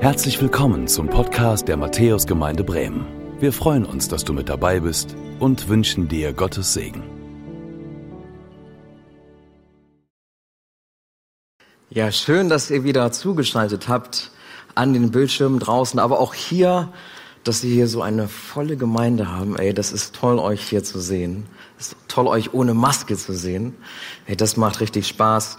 Herzlich willkommen zum Podcast der Matthäusgemeinde Bremen. Wir freuen uns, dass du mit dabei bist und wünschen dir Gottes Segen. Ja, schön, dass ihr wieder zugeschaltet habt an den Bildschirmen draußen, aber auch hier, dass wir hier so eine volle Gemeinde haben. Ey, das ist toll, euch hier zu sehen. Es ist toll, euch ohne Maske zu sehen. Ey, das macht richtig Spaß.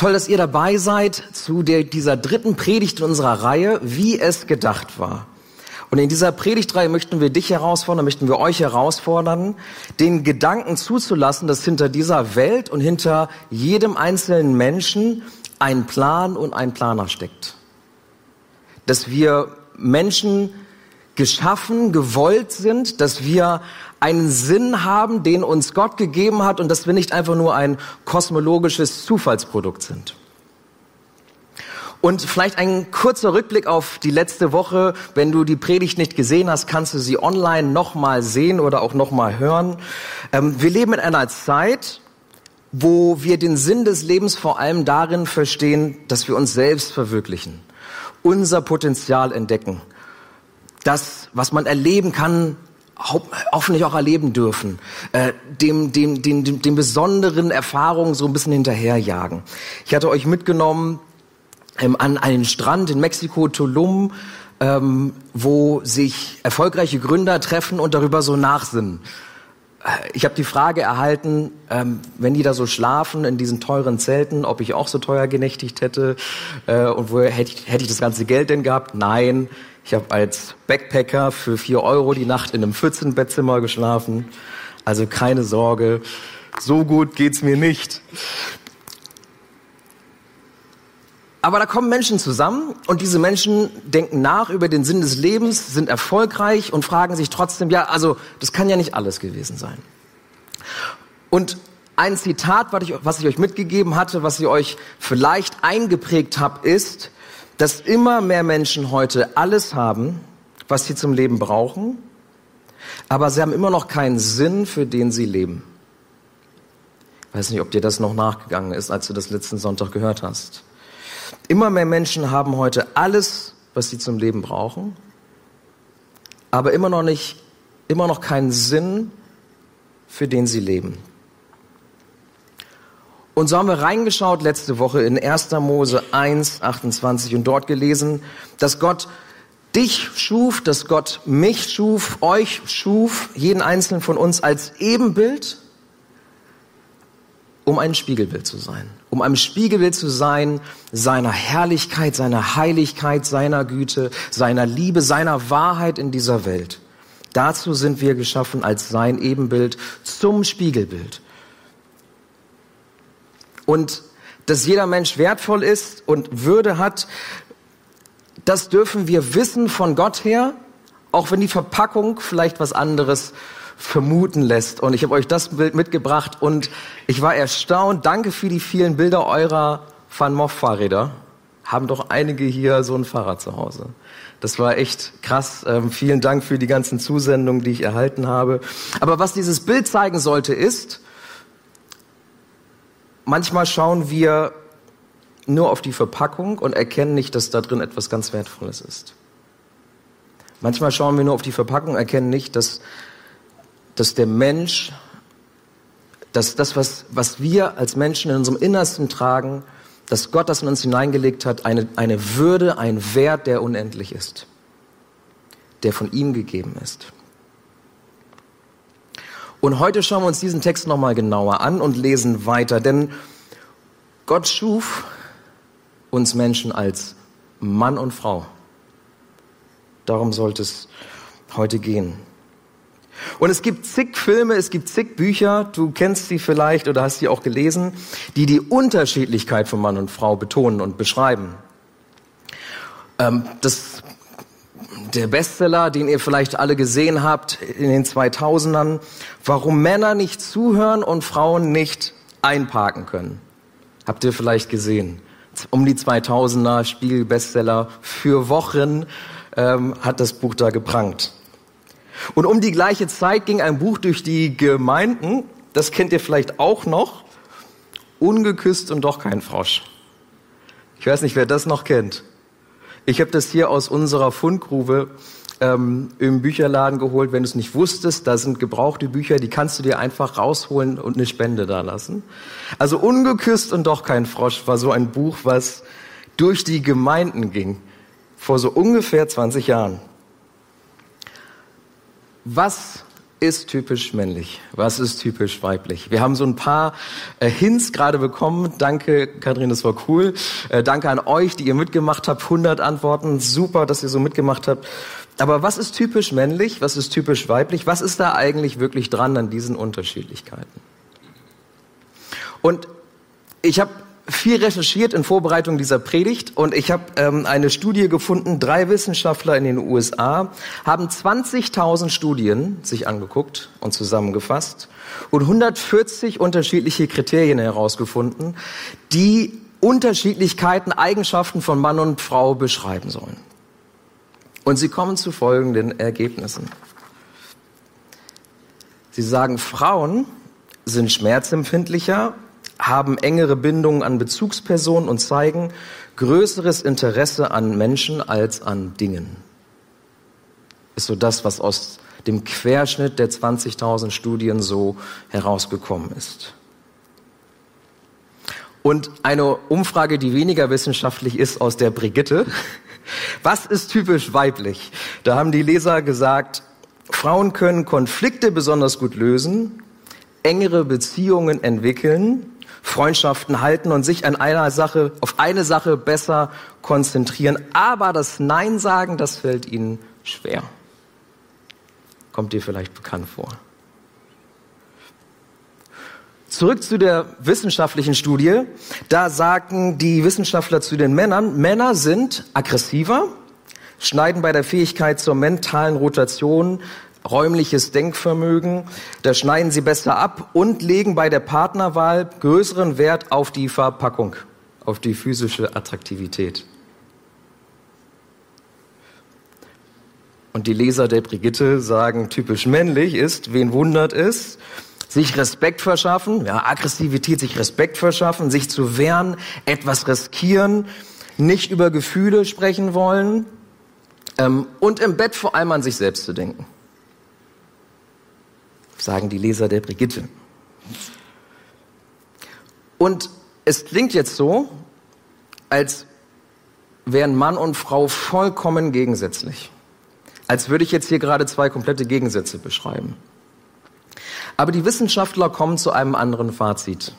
Toll, dass ihr dabei seid zu der, dieser dritten Predigt in unserer Reihe, wie es gedacht war. Und in dieser Predigtreihe möchten wir dich herausfordern, möchten wir euch herausfordern, den Gedanken zuzulassen, dass hinter dieser Welt und hinter jedem einzelnen Menschen ein Plan und ein Planer steckt. Dass wir Menschen geschaffen, gewollt sind, dass wir einen Sinn haben, den uns Gott gegeben hat und dass wir nicht einfach nur ein kosmologisches Zufallsprodukt sind. Und vielleicht ein kurzer Rückblick auf die letzte Woche. Wenn du die Predigt nicht gesehen hast, kannst du sie online nochmal sehen oder auch nochmal hören. Ähm, wir leben in einer Zeit, wo wir den Sinn des Lebens vor allem darin verstehen, dass wir uns selbst verwirklichen, unser Potenzial entdecken, das, was man erleben kann, hoffentlich auch erleben dürfen, äh, dem, dem, dem, dem, dem besonderen Erfahrungen so ein bisschen hinterherjagen. Ich hatte euch mitgenommen ähm, an einen Strand in Mexiko, Tulum, ähm, wo sich erfolgreiche Gründer treffen und darüber so nachsinnen. Äh, ich habe die Frage erhalten, ähm, wenn die da so schlafen in diesen teuren Zelten, ob ich auch so teuer genächtigt hätte äh, und woher hätte ich, hätte ich das ganze Geld denn gehabt? Nein, ich habe als Backpacker für vier Euro die Nacht in einem 14-Bettzimmer geschlafen. Also keine Sorge, so gut geht's mir nicht. Aber da kommen Menschen zusammen und diese Menschen denken nach über den Sinn des Lebens, sind erfolgreich und fragen sich trotzdem, ja, also das kann ja nicht alles gewesen sein. Und ein Zitat, was ich, was ich euch mitgegeben hatte, was ich euch vielleicht eingeprägt habe, ist, dass immer mehr Menschen heute alles haben, was sie zum Leben brauchen, aber sie haben immer noch keinen Sinn, für den sie leben. Ich weiß nicht, ob dir das noch nachgegangen ist, als du das letzten Sonntag gehört hast. Immer mehr Menschen haben heute alles, was sie zum Leben brauchen, aber immer noch nicht, immer noch keinen Sinn, für den sie leben. Und so haben wir reingeschaut letzte Woche in 1. Mose 1, 28 und dort gelesen, dass Gott dich schuf, dass Gott mich schuf, euch schuf, jeden einzelnen von uns als Ebenbild, um ein Spiegelbild zu sein. Um ein Spiegelbild zu sein seiner Herrlichkeit, seiner Heiligkeit, seiner Güte, seiner Liebe, seiner Wahrheit in dieser Welt. Dazu sind wir geschaffen als sein Ebenbild zum Spiegelbild und dass jeder Mensch wertvoll ist und Würde hat, das dürfen wir wissen von Gott her, auch wenn die Verpackung vielleicht was anderes vermuten lässt. Und ich habe euch das Bild mitgebracht und ich war erstaunt. Danke für die vielen Bilder eurer Van Moff Fahrräder. Haben doch einige hier so ein Fahrrad zu Hause. Das war echt krass. Ähm, vielen Dank für die ganzen Zusendungen, die ich erhalten habe. Aber was dieses Bild zeigen sollte, ist, manchmal schauen wir nur auf die Verpackung und erkennen nicht, dass da drin etwas ganz Wertvolles ist. Manchmal schauen wir nur auf die Verpackung, erkennen nicht, dass, dass der Mensch, dass das, was, was wir als Menschen in unserem Innersten tragen, dass Gott das in uns hineingelegt hat, eine, eine Würde, ein Wert, der unendlich ist, der von ihm gegeben ist. Und heute schauen wir uns diesen Text nochmal genauer an und lesen weiter, denn Gott schuf uns Menschen als Mann und Frau. Darum sollte es heute gehen. Und es gibt zig Filme, es gibt zig Bücher, du kennst sie vielleicht oder hast sie auch gelesen, die die Unterschiedlichkeit von Mann und Frau betonen und beschreiben. Ähm, das der Bestseller, den ihr vielleicht alle gesehen habt in den 2000ern, warum Männer nicht zuhören und Frauen nicht einparken können. Habt ihr vielleicht gesehen? Um die 2000er Spiegel-Bestseller für Wochen ähm, hat das Buch da geprangt. Und um die gleiche Zeit ging ein Buch durch die Gemeinden, das kennt ihr vielleicht auch noch, Ungeküsst und doch kein Frosch. Ich weiß nicht, wer das noch kennt. Ich habe das hier aus unserer Fundgrube ähm, im Bücherladen geholt. Wenn du es nicht wusstest, da sind gebrauchte Bücher, die kannst du dir einfach rausholen und eine Spende da lassen. Also Ungeküsst und doch kein Frosch war so ein Buch, was durch die Gemeinden ging, vor so ungefähr 20 Jahren. Was ist typisch männlich? Was ist typisch weiblich? Wir haben so ein paar äh, Hints gerade bekommen. Danke, Kathrin, das war cool. Äh, danke an euch, die ihr mitgemacht habt. 100 Antworten. Super, dass ihr so mitgemacht habt. Aber was ist typisch männlich? Was ist typisch weiblich? Was ist da eigentlich wirklich dran an diesen Unterschiedlichkeiten? Und ich habe viel recherchiert in Vorbereitung dieser Predigt und ich habe ähm, eine Studie gefunden. Drei Wissenschaftler in den USA haben 20.000 Studien sich angeguckt und zusammengefasst und 140 unterschiedliche Kriterien herausgefunden, die Unterschiedlichkeiten, Eigenschaften von Mann und Frau beschreiben sollen. Und sie kommen zu folgenden Ergebnissen. Sie sagen, Frauen sind schmerzempfindlicher haben engere Bindungen an Bezugspersonen und zeigen größeres Interesse an Menschen als an Dingen. Ist so das, was aus dem Querschnitt der 20.000 Studien so herausgekommen ist. Und eine Umfrage, die weniger wissenschaftlich ist, aus der Brigitte. Was ist typisch weiblich? Da haben die Leser gesagt, Frauen können Konflikte besonders gut lösen, engere Beziehungen entwickeln, Freundschaften halten und sich an einer Sache, auf eine Sache besser konzentrieren. Aber das Nein sagen, das fällt ihnen schwer. Kommt dir vielleicht bekannt vor. Zurück zu der wissenschaftlichen Studie. Da sagen die Wissenschaftler zu den Männern, Männer sind aggressiver, schneiden bei der Fähigkeit zur mentalen Rotation räumliches Denkvermögen, da schneiden sie besser ab und legen bei der Partnerwahl größeren Wert auf die Verpackung, auf die physische Attraktivität. Und die Leser der Brigitte sagen, typisch männlich ist, wen wundert es, sich Respekt verschaffen, ja, Aggressivität, sich Respekt verschaffen, sich zu wehren, etwas riskieren, nicht über Gefühle sprechen wollen ähm, und im Bett vor allem an sich selbst zu denken sagen die Leser der Brigitte. Und es klingt jetzt so, als wären Mann und Frau vollkommen gegensätzlich. Als würde ich jetzt hier gerade zwei komplette Gegensätze beschreiben. Aber die Wissenschaftler kommen zu einem anderen Fazit.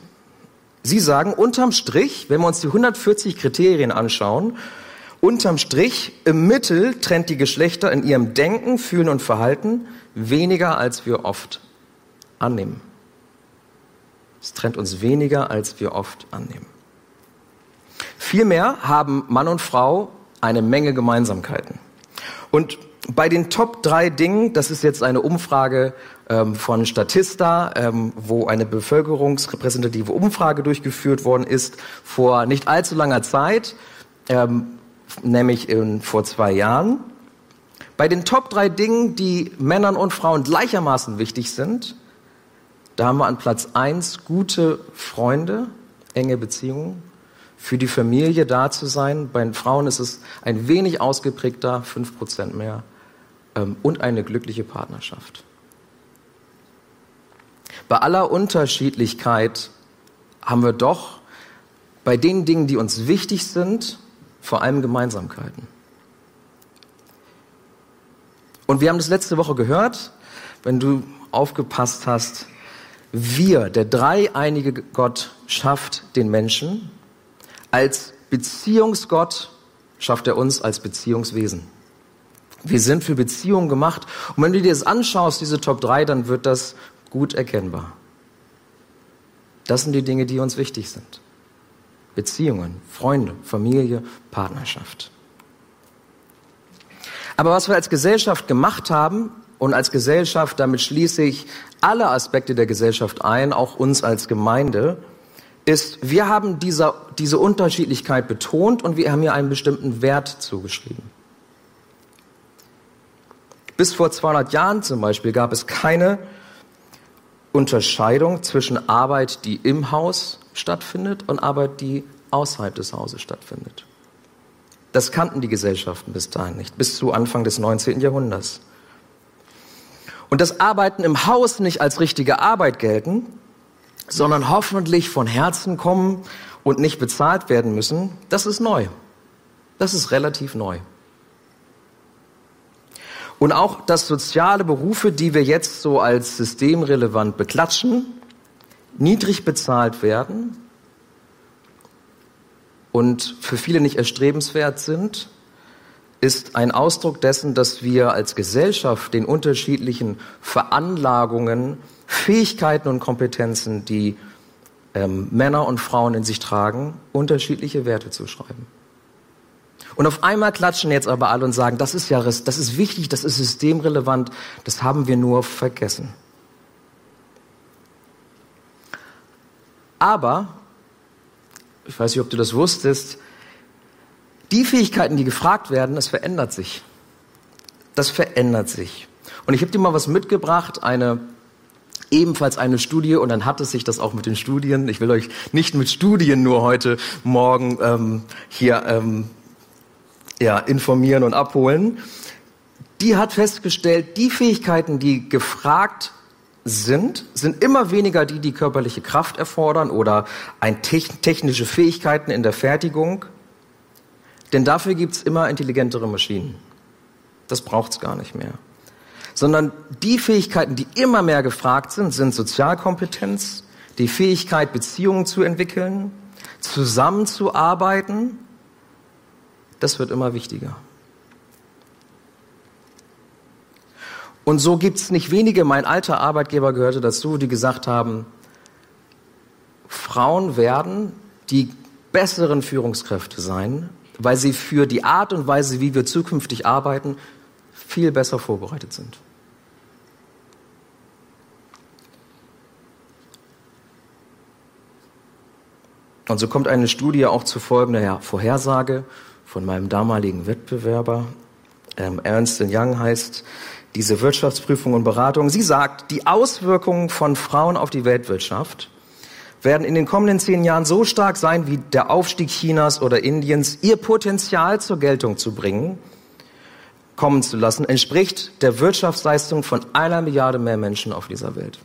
Sie sagen, unterm Strich, wenn wir uns die 140 Kriterien anschauen, unterm Strich, im Mittel trennt die Geschlechter in ihrem Denken, Fühlen und Verhalten weniger, als wir oft annehmen. Es trennt uns weniger, als wir oft annehmen. Vielmehr haben Mann und Frau eine Menge Gemeinsamkeiten. Und bei den Top drei Dingen, das ist jetzt eine Umfrage ähm, von Statista, ähm, wo eine bevölkerungsrepräsentative Umfrage durchgeführt worden ist vor nicht allzu langer Zeit, ähm, nämlich in, vor zwei Jahren. Bei den Top drei Dingen, die Männern und Frauen gleichermaßen wichtig sind, da haben wir an Platz eins gute Freunde, enge Beziehungen, für die Familie da zu sein. Bei den Frauen ist es ein wenig ausgeprägter, fünf Prozent mehr, ähm, und eine glückliche Partnerschaft. Bei aller Unterschiedlichkeit haben wir doch bei den Dingen, die uns wichtig sind, vor allem Gemeinsamkeiten. Und wir haben das letzte Woche gehört, wenn du aufgepasst hast, wir, der dreieinige Gott, schafft den Menschen. Als Beziehungsgott schafft er uns als Beziehungswesen. Wir sind für Beziehungen gemacht. Und wenn du dir das anschaust, diese Top 3, dann wird das gut erkennbar. Das sind die Dinge, die uns wichtig sind. Beziehungen, Freunde, Familie, Partnerschaft. Aber was wir als Gesellschaft gemacht haben, und als Gesellschaft, damit schließe ich alle Aspekte der Gesellschaft ein, auch uns als Gemeinde, ist, wir haben dieser, diese Unterschiedlichkeit betont und wir haben ihr einen bestimmten Wert zugeschrieben. Bis vor 200 Jahren zum Beispiel gab es keine Unterscheidung zwischen Arbeit, die im Haus stattfindet und Arbeit, die außerhalb des Hauses stattfindet. Das kannten die Gesellschaften bis dahin nicht, bis zu Anfang des 19. Jahrhunderts. Und das Arbeiten im Haus nicht als richtige Arbeit gelten, sondern hoffentlich von Herzen kommen und nicht bezahlt werden müssen, das ist neu. Das ist relativ neu. Und auch, dass soziale Berufe, die wir jetzt so als systemrelevant beklatschen, niedrig bezahlt werden und für viele nicht erstrebenswert sind, ist ein Ausdruck dessen, dass wir als Gesellschaft den unterschiedlichen Veranlagungen, Fähigkeiten und Kompetenzen, die ähm, Männer und Frauen in sich tragen, unterschiedliche Werte zuschreiben. Und auf einmal klatschen jetzt aber alle und sagen, das ist ja, das ist wichtig, das ist systemrelevant, das haben wir nur vergessen. Aber, ich weiß nicht, ob du das wusstest, die Fähigkeiten, die gefragt werden, das verändert sich. Das verändert sich. Und ich habe dir mal was mitgebracht, eine ebenfalls eine Studie und dann hat es sich das auch mit den Studien. Ich will euch nicht mit Studien nur heute Morgen ähm, hier ähm, ja, informieren und abholen. Die hat festgestellt, die Fähigkeiten, die gefragt sind, sind immer weniger die, die körperliche Kraft erfordern oder ein technische Fähigkeiten in der Fertigung. Denn dafür gibt's immer intelligentere Maschinen. Das braucht's gar nicht mehr. Sondern die Fähigkeiten, die immer mehr gefragt sind, sind Sozialkompetenz, die Fähigkeit, Beziehungen zu entwickeln, zusammenzuarbeiten. Das wird immer wichtiger. Und so gibt's nicht wenige, mein alter Arbeitgeber gehörte dazu, die gesagt haben, Frauen werden die besseren Führungskräfte sein, weil sie für die Art und Weise, wie wir zukünftig arbeiten, viel besser vorbereitet sind. Und so kommt eine Studie auch zu folgender Vorhersage von meinem damaligen Wettbewerber. Ähm, Ernst Young heißt diese Wirtschaftsprüfung und Beratung. Sie sagt, die Auswirkungen von Frauen auf die Weltwirtschaft werden in den kommenden zehn Jahren so stark sein wie der Aufstieg Chinas oder Indiens, ihr Potenzial zur Geltung zu bringen, kommen zu lassen, entspricht der Wirtschaftsleistung von einer Milliarde mehr Menschen auf dieser Welt.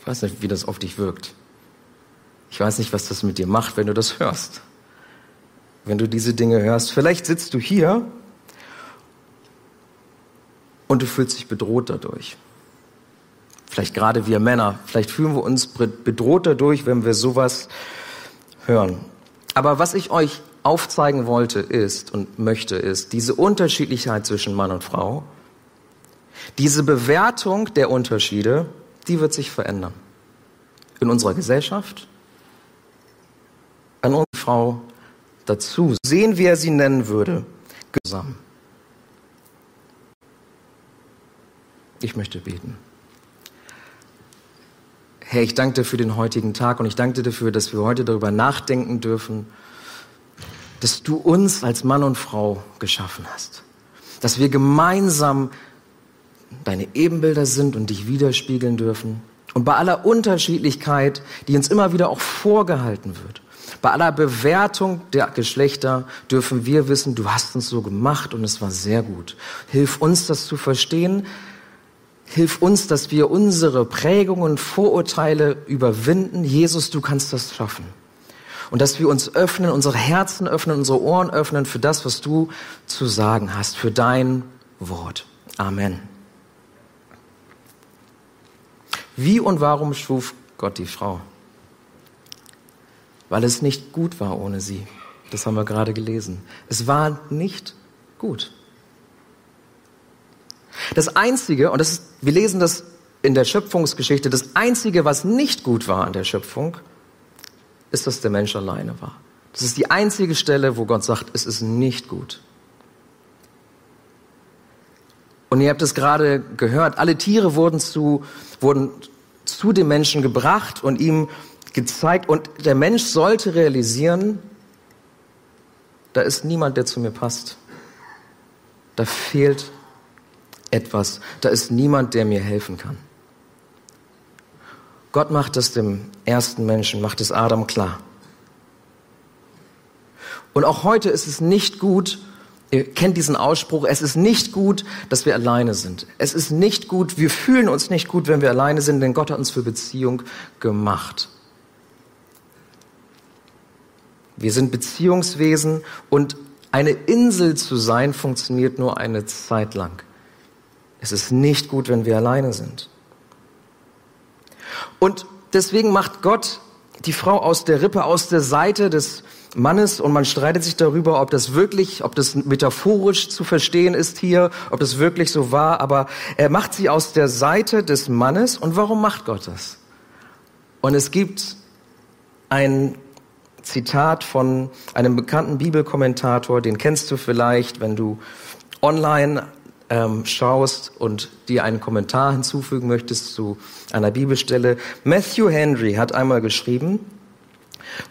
Ich weiß nicht, wie das auf dich wirkt. Ich weiß nicht, was das mit dir macht, wenn du das hörst. Wenn du diese Dinge hörst. Vielleicht sitzt du hier und du fühlst dich bedroht dadurch. Vielleicht gerade wir Männer, vielleicht fühlen wir uns bedroht dadurch, wenn wir sowas hören. Aber was ich euch aufzeigen wollte ist und möchte ist, diese Unterschiedlichkeit zwischen Mann und Frau, diese Bewertung der Unterschiede, die wird sich verändern. In unserer Gesellschaft, an unsere Frau dazu. Sehen, wie er sie nennen würde, zusammen. Ich möchte beten. Herr, ich danke dir für den heutigen Tag und ich danke dir dafür, dass wir heute darüber nachdenken dürfen, dass du uns als Mann und Frau geschaffen hast. Dass wir gemeinsam deine Ebenbilder sind und dich widerspiegeln dürfen. Und bei aller Unterschiedlichkeit, die uns immer wieder auch vorgehalten wird, bei aller Bewertung der Geschlechter dürfen wir wissen, du hast uns so gemacht und es war sehr gut. Hilf uns, das zu verstehen, Hilf uns, dass wir unsere Prägungen, Vorurteile überwinden. Jesus, du kannst das schaffen. Und dass wir uns öffnen, unsere Herzen öffnen, unsere Ohren öffnen für das, was du zu sagen hast, für dein Wort. Amen. Wie und warum schuf Gott die Frau? Weil es nicht gut war ohne sie. Das haben wir gerade gelesen. Es war nicht gut. Das Einzige, und das ist, wir lesen das in der Schöpfungsgeschichte, das Einzige, was nicht gut war an der Schöpfung, ist, dass der Mensch alleine war. Das ist die einzige Stelle, wo Gott sagt, es ist nicht gut. Und ihr habt es gerade gehört, alle Tiere wurden zu, wurden zu dem Menschen gebracht und ihm gezeigt. Und der Mensch sollte realisieren, da ist niemand, der zu mir passt. Da fehlt etwas. Da ist niemand, der mir helfen kann. Gott macht es dem ersten Menschen, macht es Adam klar. Und auch heute ist es nicht gut, ihr kennt diesen Ausspruch, es ist nicht gut, dass wir alleine sind. Es ist nicht gut, wir fühlen uns nicht gut, wenn wir alleine sind, denn Gott hat uns für Beziehung gemacht. Wir sind Beziehungswesen und eine Insel zu sein funktioniert nur eine Zeit lang. Es ist nicht gut, wenn wir alleine sind. Und deswegen macht Gott die Frau aus der Rippe, aus der Seite des Mannes und man streitet sich darüber, ob das wirklich, ob das metaphorisch zu verstehen ist hier, ob das wirklich so war, aber er macht sie aus der Seite des Mannes und warum macht Gott das? Und es gibt ein Zitat von einem bekannten Bibelkommentator, den kennst du vielleicht, wenn du online ähm, schaust und dir einen Kommentar hinzufügen möchtest zu einer Bibelstelle. Matthew Henry hat einmal geschrieben,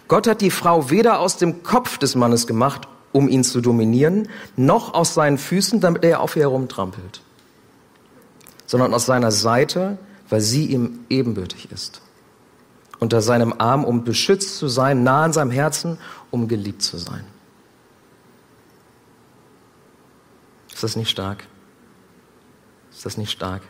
Gott hat die Frau weder aus dem Kopf des Mannes gemacht, um ihn zu dominieren, noch aus seinen Füßen, damit er auf ihr herumtrampelt, sondern aus seiner Seite, weil sie ihm ebenbürtig ist. Unter seinem Arm, um beschützt zu sein, nah an seinem Herzen, um geliebt zu sein. Ist das nicht stark? Ist das nicht stark?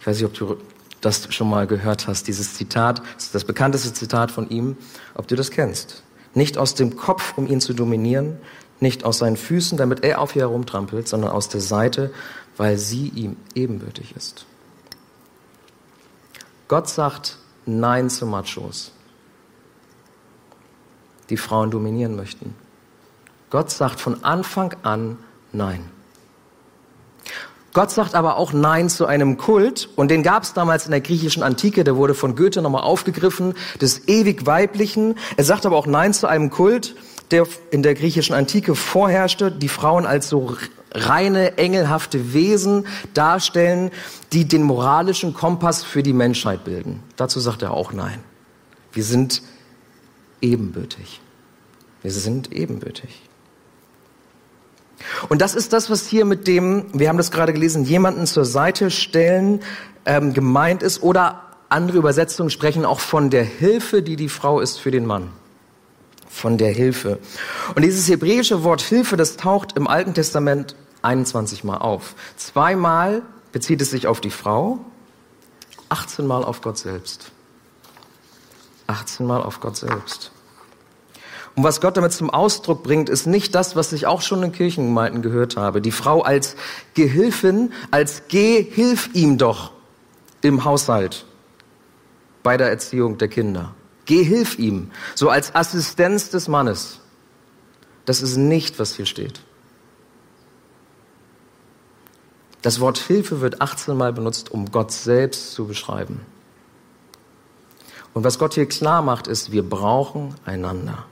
Ich weiß nicht, ob du das schon mal gehört hast, dieses Zitat, das, bekannteste Zitat von ihm, ob du das kennst. Nicht aus dem Kopf, um ihn zu dominieren, nicht aus seinen Füßen, damit er auf ihr herumtrampelt, sondern aus der Seite, weil sie ihm ebenbürtig ist. Gott sagt Nein zu Machos, die Frauen dominieren möchten. Gott sagt von Anfang an Nein. Gott sagt aber auch Nein zu einem Kult und den gab es damals in der griechischen Antike, der wurde von Goethe nochmal aufgegriffen, des ewig Weiblichen. Er sagt aber auch Nein zu einem Kult, der in der griechischen Antike vorherrschte, die Frauen als so reine, engelhafte Wesen darstellen, die den moralischen Kompass für die Menschheit bilden. Dazu sagt er auch Nein. Wir sind ebenbürtig. Wir sind ebenbürtig. Und das ist das, was hier mit dem, wir haben das gerade gelesen, jemanden zur Seite stellen ähm, gemeint ist. Oder andere Übersetzungen sprechen auch von der Hilfe, die die Frau ist für den Mann. Von der Hilfe. Und dieses hebräische Wort Hilfe, das taucht im Alten Testament 21 Mal auf. Zweimal bezieht es sich auf die Frau, 18 Mal auf Gott selbst. 18 Mal auf Gott selbst. Und was Gott damit zum Ausdruck bringt, ist nicht das, was ich auch schon in Kirchengemeinden gehört habe. Die Frau als Gehilfin, als Geh, hilf ihm doch im Haushalt bei der Erziehung der Kinder. Geh, hilf ihm, so als Assistenz des Mannes. Das ist nicht, was hier steht. Das Wort Hilfe wird 18 Mal benutzt, um Gott selbst zu beschreiben. Und was Gott hier klar macht, ist, wir brauchen einander.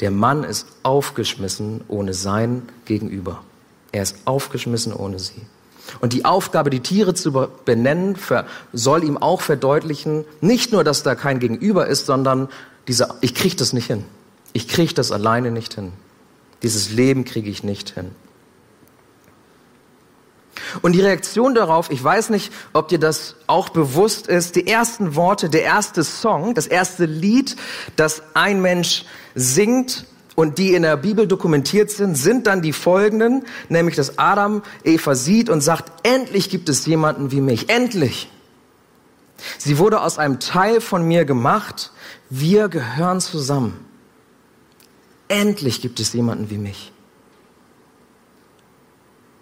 Der Mann ist aufgeschmissen ohne sein Gegenüber. Er ist aufgeschmissen ohne sie. Und die Aufgabe, die Tiere zu benennen, soll ihm auch verdeutlichen, nicht nur, dass da kein Gegenüber ist, sondern diese, ich kriege das nicht hin. Ich kriege das alleine nicht hin. Dieses Leben kriege ich nicht hin. Und die Reaktion darauf, ich weiß nicht, ob dir das auch bewusst ist, die ersten Worte, der erste Song, das erste Lied, das ein Mensch singt und die in der Bibel dokumentiert sind, sind dann die folgenden, nämlich dass Adam Eva sieht und sagt, endlich gibt es jemanden wie mich, endlich. Sie wurde aus einem Teil von mir gemacht, wir gehören zusammen. Endlich gibt es jemanden wie mich.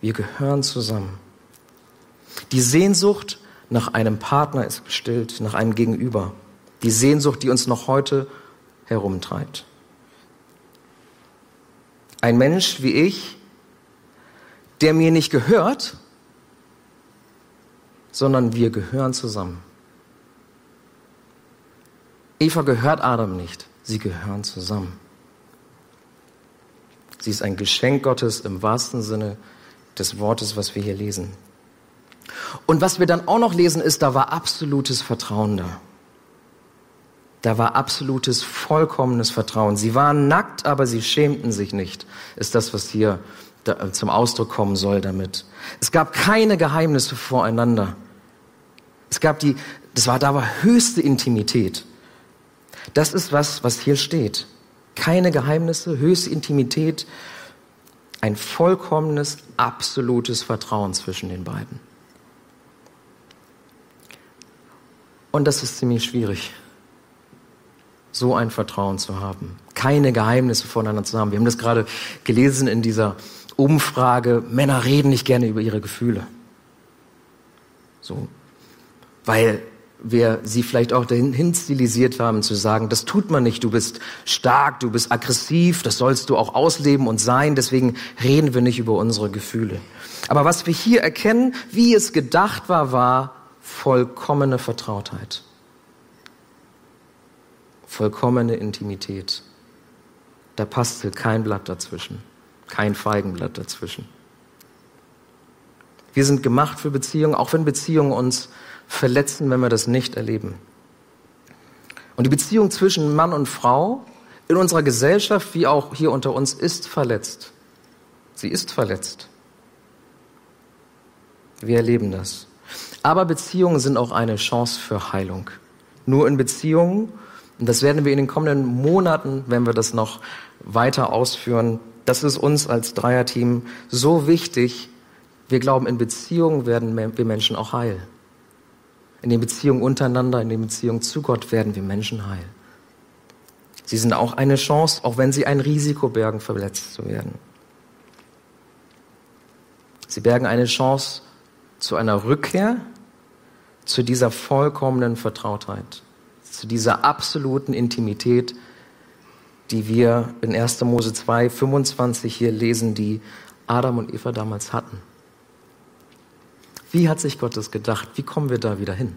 Wir gehören zusammen. Die Sehnsucht nach einem Partner ist gestillt, nach einem Gegenüber. Die Sehnsucht, die uns noch heute herumtreibt. Ein Mensch wie ich, der mir nicht gehört, sondern wir gehören zusammen. Eva gehört Adam nicht, sie gehören zusammen. Sie ist ein Geschenk Gottes im wahrsten Sinne des Wortes, was wir hier lesen. Und was wir dann auch noch lesen, ist, da war absolutes Vertrauen da. Da war absolutes, vollkommenes Vertrauen. Sie waren nackt, aber sie schämten sich nicht, ist das, was hier zum Ausdruck kommen soll damit. Es gab keine Geheimnisse voreinander. Es gab die, Das war da war höchste Intimität. Das ist was, was hier steht. Keine Geheimnisse, höchste Intimität, ein vollkommenes, absolutes Vertrauen zwischen den beiden. Und das ist ziemlich schwierig, so ein Vertrauen zu haben, keine Geheimnisse voneinander zu haben. Wir haben das gerade gelesen in dieser Umfrage, Männer reden nicht gerne über ihre Gefühle. So, weil wir sie vielleicht auch dahin stilisiert haben zu sagen, das tut man nicht, du bist stark, du bist aggressiv, das sollst du auch ausleben und sein, deswegen reden wir nicht über unsere Gefühle. Aber was wir hier erkennen, wie es gedacht war, war vollkommene Vertrautheit, vollkommene Intimität. Da passte kein Blatt dazwischen, kein Feigenblatt dazwischen. Wir sind gemacht für Beziehungen, auch wenn Beziehungen uns verletzen, wenn wir das nicht erleben. Und die Beziehung zwischen Mann und Frau in unserer Gesellschaft wie auch hier unter uns ist verletzt. Sie ist verletzt. Wir erleben das. Aber Beziehungen sind auch eine Chance für Heilung. Nur in Beziehungen, und das werden wir in den kommenden Monaten, wenn wir das noch weiter ausführen, das ist uns als Dreierteam so wichtig. Wir glauben, in Beziehungen werden wir Menschen auch heil. In den Beziehungen untereinander, in den Beziehungen zu Gott werden wir Menschen heil. Sie sind auch eine Chance, auch wenn sie ein Risiko bergen, verletzt zu werden. Sie bergen eine Chance zu einer Rückkehr zu dieser vollkommenen Vertrautheit, zu dieser absoluten Intimität, die wir in 1. Mose 2, 25 hier lesen, die Adam und Eva damals hatten. Wie hat sich Gott das gedacht? Wie kommen wir da wieder hin?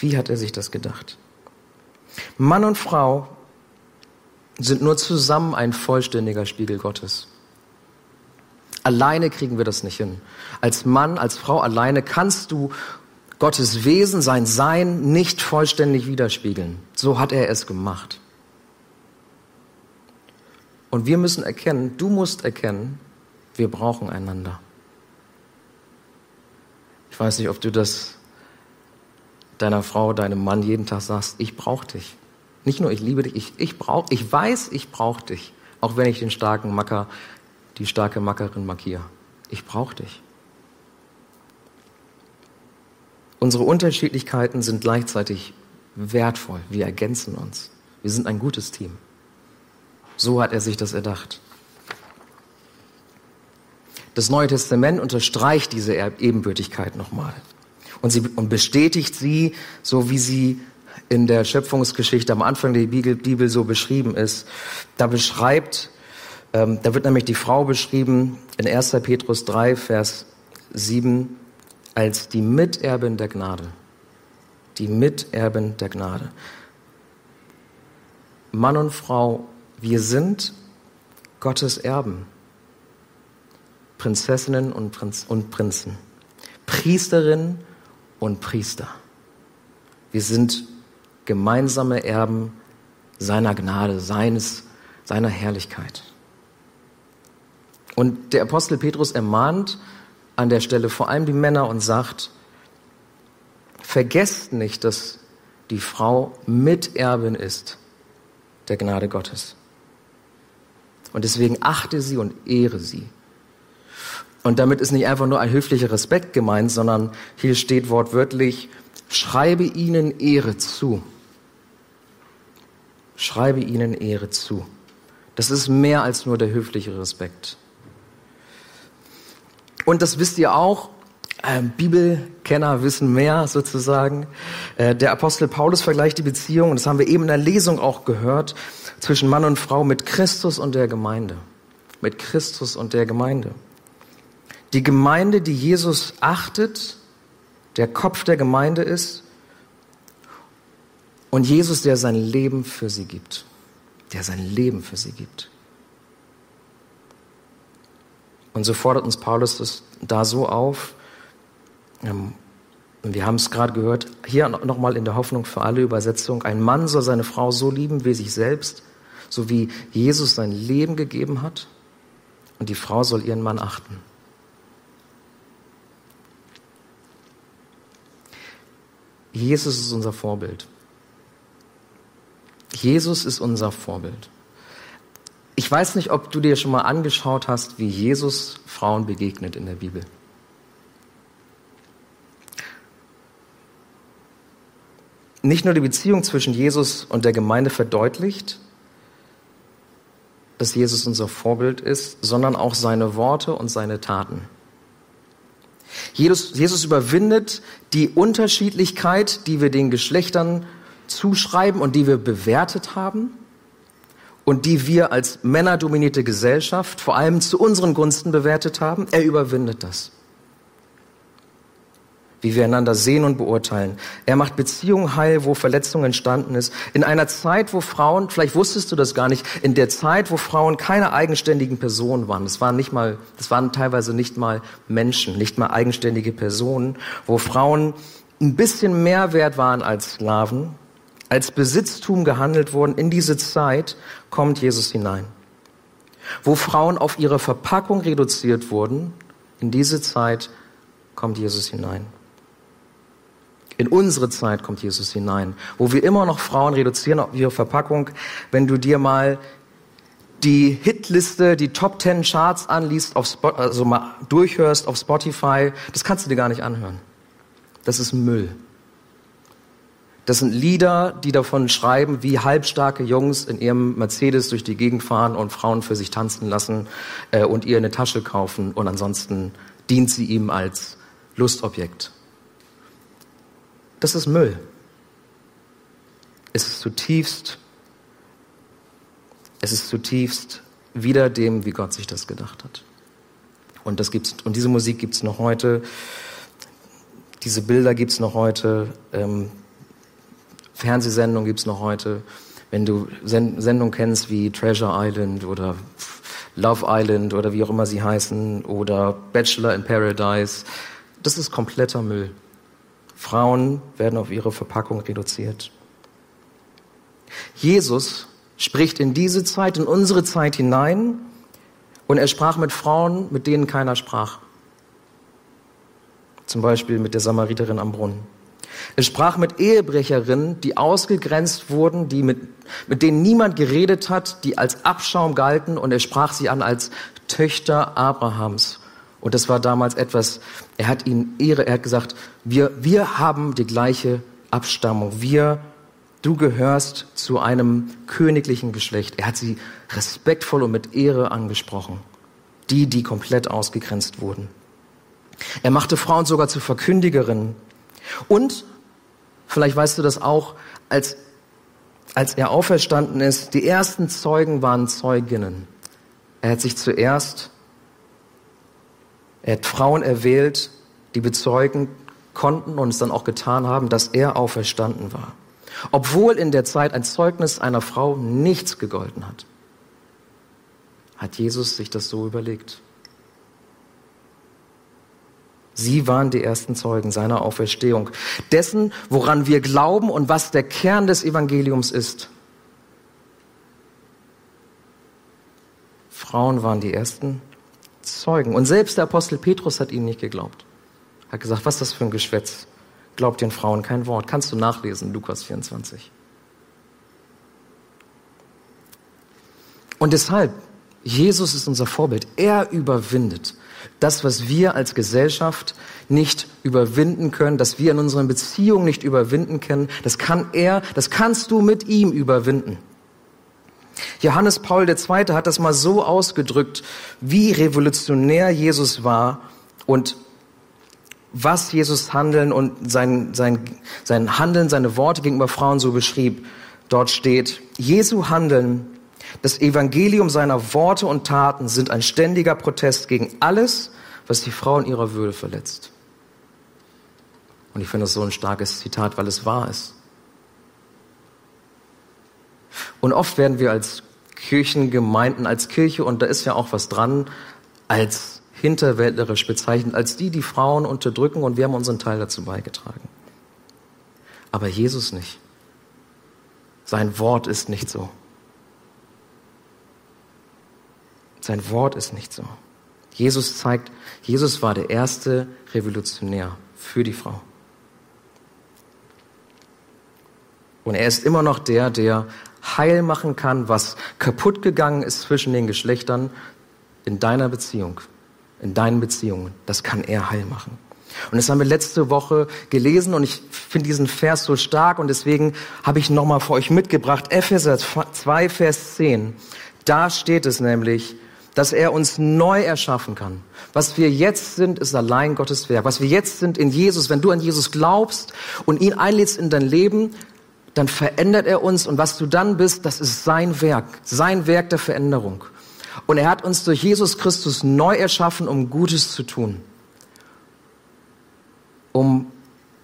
Wie hat er sich das gedacht? Mann und Frau sind nur zusammen ein vollständiger Spiegel Gottes. Alleine kriegen wir das nicht hin. Als Mann, als Frau alleine kannst du Gottes Wesen, sein Sein nicht vollständig widerspiegeln. So hat er es gemacht. Und wir müssen erkennen, du musst erkennen, wir brauchen einander. Ich weiß nicht, ob du das deiner Frau, deinem Mann jeden Tag sagst, ich brauche dich. Nicht nur ich liebe dich, ich, ich brauche, ich weiß, ich brauche dich. Auch wenn ich den starken Macker, die starke Mackerin markiere. Ich brauche dich. Unsere Unterschiedlichkeiten sind gleichzeitig wertvoll. Wir ergänzen uns. Wir sind ein gutes Team. So hat er sich das erdacht. Das Neue Testament unterstreicht diese Ebenbürtigkeit nochmal und, sie, und bestätigt sie, so wie sie in der Schöpfungsgeschichte am Anfang der Bibel so beschrieben ist. Da beschreibt, ähm, da wird nämlich die Frau beschrieben in 1. Petrus 3, Vers 7 als die Miterbin der Gnade. Die Miterbin der Gnade. Mann und Frau, wir sind Gottes Erben. Prinzessinnen und, Prinz und Prinzen, Priesterinnen und Priester. Wir sind gemeinsame Erben seiner Gnade, seines, seiner Herrlichkeit. Und der Apostel Petrus ermahnt an der Stelle vor allem die Männer und sagt, vergesst nicht, dass die Frau Miterbin ist der Gnade Gottes. Und deswegen achte sie und ehre sie. Und damit ist nicht einfach nur ein höflicher Respekt gemeint, sondern hier steht wortwörtlich, schreibe ihnen Ehre zu. Schreibe ihnen Ehre zu. Das ist mehr als nur der höfliche Respekt. Und das wisst ihr auch, äh, Bibelkenner wissen mehr sozusagen. Äh, der Apostel Paulus vergleicht die Beziehung, und das haben wir eben in der Lesung auch gehört, zwischen Mann und Frau mit Christus und der Gemeinde. Mit Christus und der Gemeinde. Die Gemeinde, die Jesus achtet, der Kopf der Gemeinde ist und Jesus, der sein Leben für sie gibt, der sein Leben für sie gibt. Und so fordert uns Paulus das da so auf. Ähm, wir haben es gerade gehört, hier nochmal in der Hoffnung für alle Übersetzung. Ein Mann soll seine Frau so lieben wie sich selbst, so wie Jesus sein Leben gegeben hat. Und die Frau soll ihren Mann achten. Jesus ist unser Vorbild. Jesus ist unser Vorbild. Ich weiß nicht, ob du dir schon mal angeschaut hast, wie Jesus Frauen begegnet in der Bibel. Nicht nur die Beziehung zwischen Jesus und der Gemeinde verdeutlicht, dass Jesus unser Vorbild ist, sondern auch seine Worte und seine Taten. Jesus, Jesus überwindet die Unterschiedlichkeit, die wir den Geschlechtern zuschreiben und die wir bewertet haben und die wir als männerdominierte Gesellschaft vor allem zu unseren Gunsten bewertet haben. Er überwindet das wie wir einander sehen und beurteilen. Er macht Beziehungen heil, wo Verletzung entstanden ist. In einer Zeit, wo Frauen, vielleicht wusstest du das gar nicht, in der Zeit, wo Frauen keine eigenständigen Personen waren. Das waren nicht mal, das waren teilweise nicht mal Menschen, nicht mal eigenständige Personen, wo Frauen ein bisschen mehr wert waren als Sklaven, als Besitztum gehandelt wurden. In diese Zeit kommt Jesus hinein. Wo Frauen auf ihre Verpackung reduziert wurden, in diese Zeit kommt Jesus hinein. In unsere Zeit kommt Jesus hinein, wo wir immer noch Frauen reduzieren auf ihre Verpackung. Wenn du dir mal die Hitliste, die Top Ten Charts anliest, auf Spot, also mal durchhörst auf Spotify, das kannst du dir gar nicht anhören. Das ist Müll. Das sind Lieder, die davon schreiben, wie halbstarke Jungs in ihrem Mercedes durch die Gegend fahren und Frauen für sich tanzen lassen äh, und ihr eine Tasche kaufen und ansonsten dient sie ihm als Lustobjekt. Das ist Müll. Es ist zutiefst, es ist zutiefst wieder dem, wie Gott sich das gedacht hat. Und das gibt's, und diese Musik gibt es noch heute. Diese Bilder gibt es noch heute. Ähm, Fernsehsendungen gibt es noch heute. Wenn du Send Sendungen kennst wie Treasure Island oder Love Island oder wie auch immer sie heißen oder Bachelor in Paradise, das ist kompletter Müll. Frauen werden auf ihre Verpackung reduziert. Jesus spricht in diese Zeit, in unsere Zeit hinein und er sprach mit Frauen, mit denen keiner sprach. Zum Beispiel mit der Samariterin am Brunnen. Er sprach mit Ehebrecherinnen, die ausgegrenzt wurden, die mit, mit denen niemand geredet hat, die als Abschaum galten und er sprach sie an als Töchter Abrahams. Und das war damals etwas, er hat ihnen Ehre, er hat gesagt, wir, wir haben die gleiche Abstammung. Wir, du gehörst zu einem königlichen Geschlecht. Er hat sie respektvoll und mit Ehre angesprochen. Die, die komplett ausgegrenzt wurden. Er machte Frauen sogar zu Verkündigerinnen. Und, vielleicht weißt du das auch, als, als er auferstanden ist, die ersten Zeugen waren Zeuginnen. Er hat sich zuerst er hat Frauen erwählt, die bezeugen konnten und es dann auch getan haben, dass er auferstanden war. Obwohl in der Zeit ein Zeugnis einer Frau nichts gegolten hat, hat Jesus sich das so überlegt. Sie waren die ersten Zeugen seiner Auferstehung, dessen, woran wir glauben und was der Kern des Evangeliums ist. Frauen waren die ersten Zeugen. Und selbst der Apostel Petrus hat ihnen nicht geglaubt. Hat gesagt, was ist das für ein Geschwätz? Glaubt den Frauen kein Wort. Kannst du nachlesen, Lukas 24. Und deshalb, Jesus ist unser Vorbild. Er überwindet das, was wir als Gesellschaft nicht überwinden können, das wir in unseren Beziehungen nicht überwinden können. Das kann er, das kannst du mit ihm überwinden. Johannes Paul II. hat das mal so ausgedrückt, wie revolutionär Jesus war und was Jesus Handeln und sein, sein, sein Handeln, seine Worte gegenüber Frauen so beschrieb. Dort steht, Jesu Handeln, das Evangelium seiner Worte und Taten sind ein ständiger Protest gegen alles, was die Frau in ihrer Würde verletzt. Und ich finde das so ein starkes Zitat, weil es wahr ist. Und oft werden wir als Kirchengemeinden, als Kirche, und da ist ja auch was dran, als hinterwäldlerisch bezeichnet, als die, die Frauen unterdrücken und wir haben unseren Teil dazu beigetragen. Aber Jesus nicht. Sein Wort ist nicht so. Sein Wort ist nicht so. Jesus zeigt, Jesus war der erste Revolutionär für die Frau. Und er ist immer noch der, der heil machen kann, was kaputt gegangen ist zwischen den Geschlechtern in deiner Beziehung, in deinen Beziehungen. Das kann er heil machen. Und das haben wir letzte Woche gelesen und ich finde diesen Vers so stark und deswegen habe ich nochmal für euch mitgebracht, Epheser 2, Vers 10. Da steht es nämlich, dass er uns neu erschaffen kann. Was wir jetzt sind, ist allein Gottes Werk. Was wir jetzt sind in Jesus, wenn du an Jesus glaubst und ihn einlädst in dein Leben, dann verändert er uns und was du dann bist, das ist sein Werk, sein Werk der Veränderung. Und er hat uns durch Jesus Christus neu erschaffen, um Gutes zu tun, um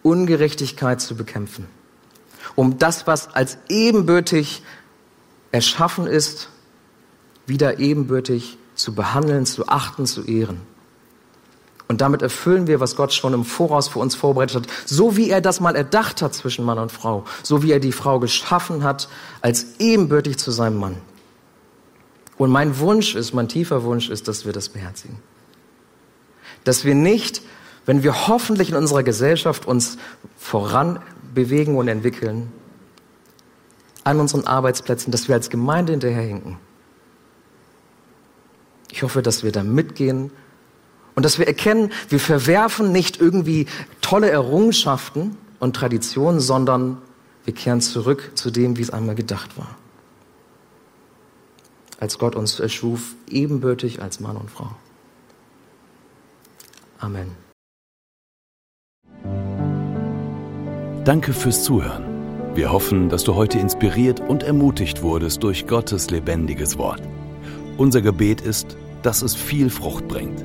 Ungerechtigkeit zu bekämpfen, um das, was als ebenbürtig erschaffen ist, wieder ebenbürtig zu behandeln, zu achten, zu ehren. Und damit erfüllen wir, was Gott schon im Voraus für uns vorbereitet hat, so wie er das mal erdacht hat zwischen Mann und Frau, so wie er die Frau geschaffen hat, als ebenbürtig zu seinem Mann. Und mein Wunsch ist, mein tiefer Wunsch ist, dass wir das beherzigen. Dass wir nicht, wenn wir hoffentlich in unserer Gesellschaft uns voran bewegen und entwickeln, an unseren Arbeitsplätzen, dass wir als Gemeinde hinterherhinken. Ich hoffe, dass wir da mitgehen und dass wir erkennen, wir verwerfen nicht irgendwie tolle Errungenschaften und Traditionen, sondern wir kehren zurück zu dem, wie es einmal gedacht war. Als Gott uns erschuf, ebenbürtig als Mann und Frau. Amen. Danke fürs Zuhören. Wir hoffen, dass du heute inspiriert und ermutigt wurdest durch Gottes lebendiges Wort. Unser Gebet ist, dass es viel Frucht bringt.